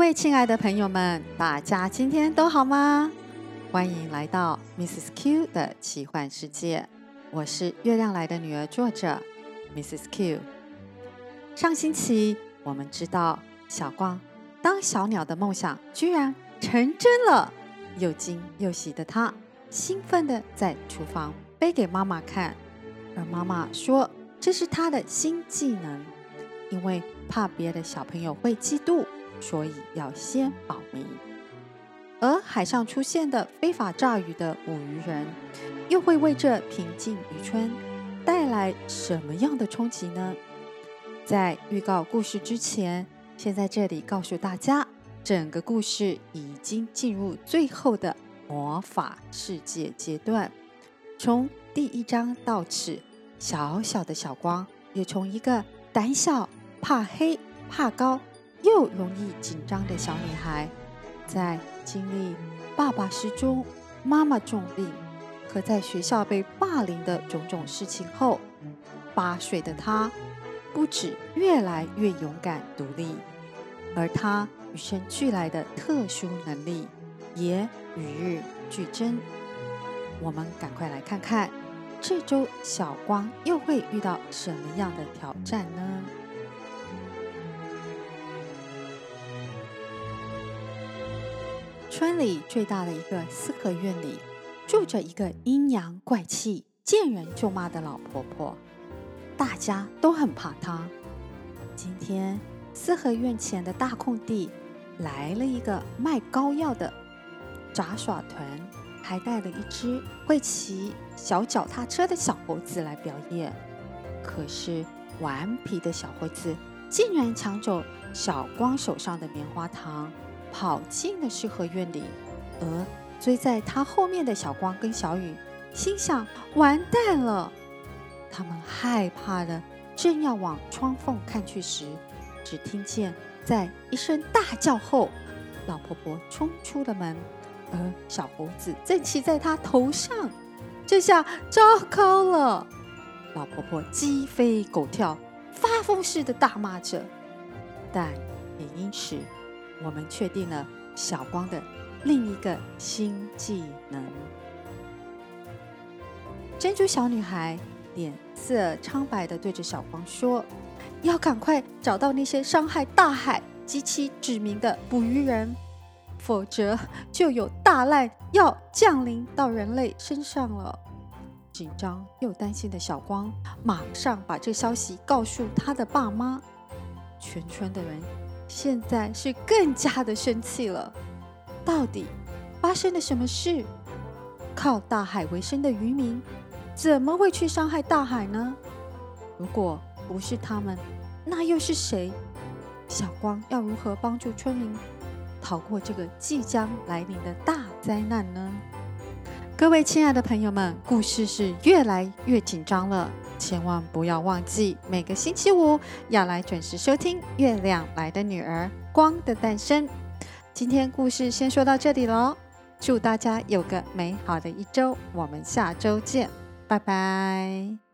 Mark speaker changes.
Speaker 1: 各位亲爱的朋友们，大家今天都好吗？欢迎来到 Mrs. Q 的奇幻世界。我是月亮来的女儿，作者 Mrs. Q。上星期我们知道小光当小鸟的梦想居然成真了，又惊又喜的她兴奋的在厨房背给妈妈看，而妈妈说这是她的新技能，因为怕别的小朋友会嫉妒。所以要先保密。而海上出现的非法炸鱼的捕鱼人，又会为这平静渔村带来什么样的冲击呢？在预告故事之前，先在这里告诉大家，整个故事已经进入最后的魔法世界阶段。从第一章到此，小小的小光也从一个胆小、怕黑、怕高。又容易紧张的小女孩，在经历爸爸失踪、妈妈重病和在学校被霸凌的种种事情后，八岁的她不止越来越勇敢独立，而她与生俱来的特殊能力也与日俱增。我们赶快来看看，这周小光又会遇到什么样的挑战呢？村里最大的一个四合院里，住着一个阴阳怪气、见人就骂的老婆婆，大家都很怕她。今天四合院前的大空地来了一个卖膏药的杂耍团，还带了一只会骑小脚踏车的小猴子来表演。可是顽皮的小猴子竟然抢走小光手上的棉花糖。跑进了四合院里，而追在他后面的小光跟小雨心想：完蛋了！他们害怕的正要往窗缝看去时，只听见在一声大叫后，老婆婆冲出了门，而小猴子正骑在她头上。这下糟糕了！老婆婆鸡飞狗跳，发疯似的大骂着，但也因此。我们确定了小光的另一个新技能。珍珠小女孩脸色苍白地对着小光说：“要赶快找到那些伤害大海及其子民的捕鱼人，否则就有大难要降临到人类身上了。”紧张又担心的小光马上把这消息告诉他的爸妈，全村的人。现在是更加的生气了。到底发生了什么事？靠大海为生的渔民怎么会去伤害大海呢？如果不是他们，那又是谁？小光要如何帮助村民逃过这个即将来临的大灾难呢？各位亲爱的朋友们，故事是越来越紧张了。千万不要忘记，每个星期五要来准时收听《月亮来的女儿光的诞生》。今天故事先说到这里喽，祝大家有个美好的一周，我们下周见，拜拜。